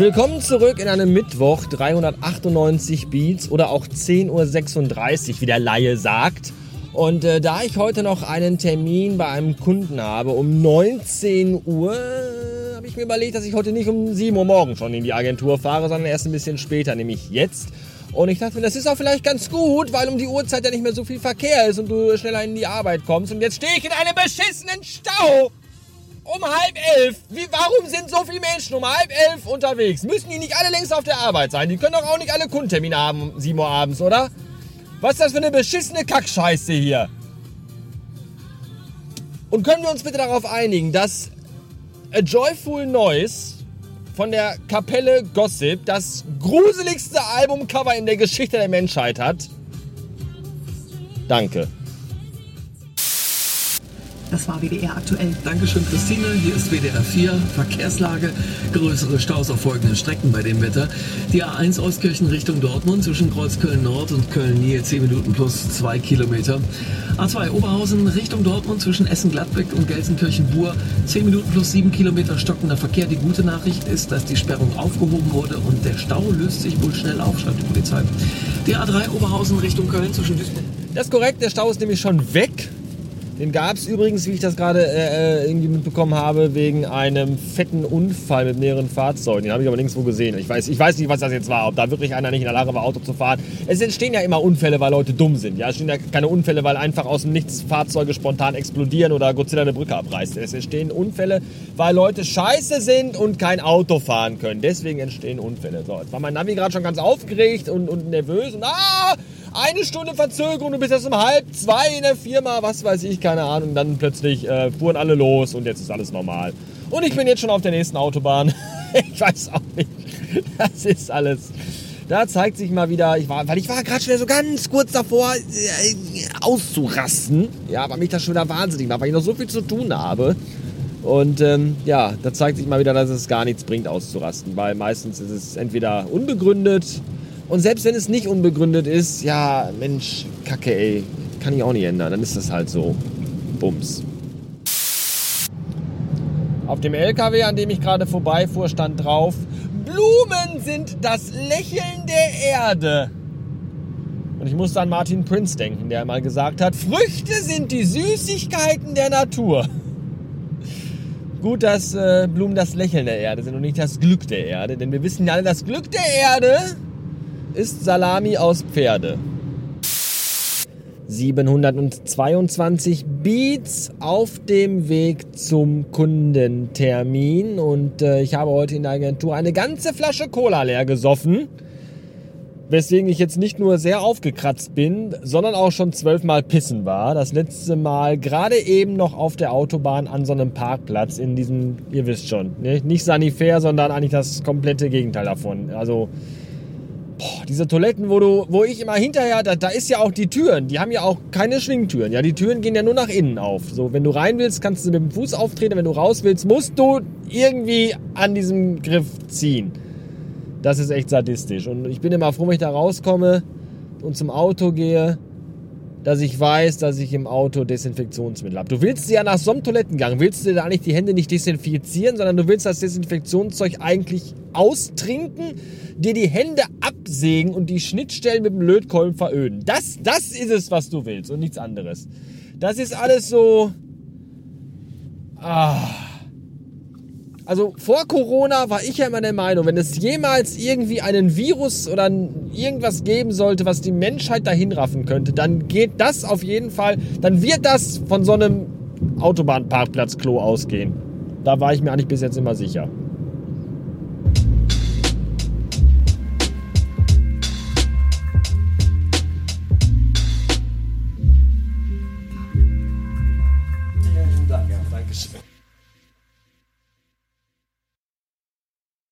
Willkommen zurück in einem Mittwoch, 398 Beats oder auch 10.36 Uhr, wie der Laie sagt. Und äh, da ich heute noch einen Termin bei einem Kunden habe um 19 Uhr, habe ich mir überlegt, dass ich heute nicht um 7 Uhr morgens schon in die Agentur fahre, sondern erst ein bisschen später, nämlich jetzt. Und ich dachte mir, das ist auch vielleicht ganz gut, weil um die Uhrzeit ja nicht mehr so viel Verkehr ist und du schneller in die Arbeit kommst. Und jetzt stehe ich in einem beschissenen Stau! Um halb elf. Wie, warum sind so viele Menschen um halb elf unterwegs? Müssen die nicht alle längst auf der Arbeit sein? Die können doch auch nicht alle Kundentermine haben um 7 Uhr abends, oder? Was ist das für eine beschissene Kackscheiße hier? Und können wir uns bitte darauf einigen, dass A Joyful Noise von der Kapelle Gossip das gruseligste Albumcover in der Geschichte der Menschheit hat? Danke. Das war WDR aktuell. Dankeschön, Christine. Hier ist WDR 4. Verkehrslage. Größere Staus auf folgenden Strecken bei dem Wetter. Die A1 Ostkirchen Richtung Dortmund zwischen Kreuzköln Nord und Köln-Niel 10 Minuten plus 2 Kilometer. A2 Oberhausen Richtung Dortmund zwischen Essen-Gladbeck und Gelsenkirchen-Bur 10 Minuten plus 7 Kilometer stockender Verkehr. Die gute Nachricht ist, dass die Sperrung aufgehoben wurde und der Stau löst sich wohl schnell auf, schreibt die Polizei. Die A3 Oberhausen Richtung Köln zwischen Duisburg. Das ist korrekt, der Stau ist nämlich schon weg. Den gab es übrigens, wie ich das gerade äh, irgendwie mitbekommen habe, wegen einem fetten Unfall mit mehreren Fahrzeugen. Den habe ich aber nirgendwo gesehen. Ich weiß, ich weiß nicht, was das jetzt war, ob da wirklich einer nicht in der Lage war, Auto zu fahren. Es entstehen ja immer Unfälle, weil Leute dumm sind. Ja? Es entstehen ja keine Unfälle, weil einfach aus dem Nichts Fahrzeuge spontan explodieren oder Godzilla eine Brücke abreißt. Es entstehen Unfälle, weil Leute scheiße sind und kein Auto fahren können. Deswegen entstehen Unfälle. So, jetzt war mein Navi gerade schon ganz aufgeregt und, und nervös und ah! Eine Stunde Verzögerung, du bist erst um halb zwei in der Firma, was weiß ich, keine Ahnung. Dann plötzlich äh, fuhren alle los und jetzt ist alles normal. Und ich bin jetzt schon auf der nächsten Autobahn. ich weiß auch nicht. Das ist alles. Da zeigt sich mal wieder, ich war, weil ich war gerade schon so ganz kurz davor, äh, auszurasten. Ja, weil mich das schon wieder wahnsinnig macht, weil ich noch so viel zu tun habe. Und ähm, ja, da zeigt sich mal wieder, dass es gar nichts bringt, auszurasten, weil meistens ist es entweder unbegründet und selbst wenn es nicht unbegründet ist, ja, Mensch, Kacke, ey, kann ich auch nicht ändern. Dann ist das halt so. Bums. Auf dem LKW, an dem ich gerade vorbeifuhr, stand drauf: Blumen sind das Lächeln der Erde. Und ich musste an Martin Prince denken, der mal gesagt hat: Früchte sind die Süßigkeiten der Natur. Gut, dass äh, Blumen das Lächeln der Erde sind und nicht das Glück der Erde. Denn wir wissen ja alle, das Glück der Erde ist Salami aus Pferde. 722 Beats auf dem Weg zum Kundentermin und äh, ich habe heute in der Agentur eine ganze Flasche Cola leer gesoffen, weswegen ich jetzt nicht nur sehr aufgekratzt bin, sondern auch schon zwölfmal pissen war. Das letzte Mal gerade eben noch auf der Autobahn an so einem Parkplatz in diesem, ihr wisst schon, ne? nicht Sanifair, sondern eigentlich das komplette Gegenteil davon. Also Boah, diese Toiletten, wo du, wo ich immer hinterher, da, da ist ja auch die Türen, die haben ja auch keine Schwingtüren. Ja, die Türen gehen ja nur nach innen auf. So, wenn du rein willst, kannst du mit dem Fuß auftreten, wenn du raus willst, musst du irgendwie an diesem Griff ziehen. Das ist echt sadistisch. Und ich bin immer froh, wenn ich da rauskomme und zum Auto gehe dass ich weiß, dass ich im Auto Desinfektionsmittel habe. Du willst ja nach so einem Toilettengang, willst du da nicht die Hände nicht desinfizieren, sondern du willst das Desinfektionszeug eigentlich austrinken, dir die Hände absägen und die Schnittstellen mit dem Lötkolben veröden. Das, das ist es, was du willst und nichts anderes. Das ist alles so... Ah also vor Corona war ich ja immer der Meinung, wenn es jemals irgendwie einen Virus oder irgendwas geben sollte, was die Menschheit dahin raffen könnte, dann geht das auf jeden Fall, dann wird das von so einem Autobahnparkplatzklo ausgehen. Da war ich mir eigentlich bis jetzt immer sicher.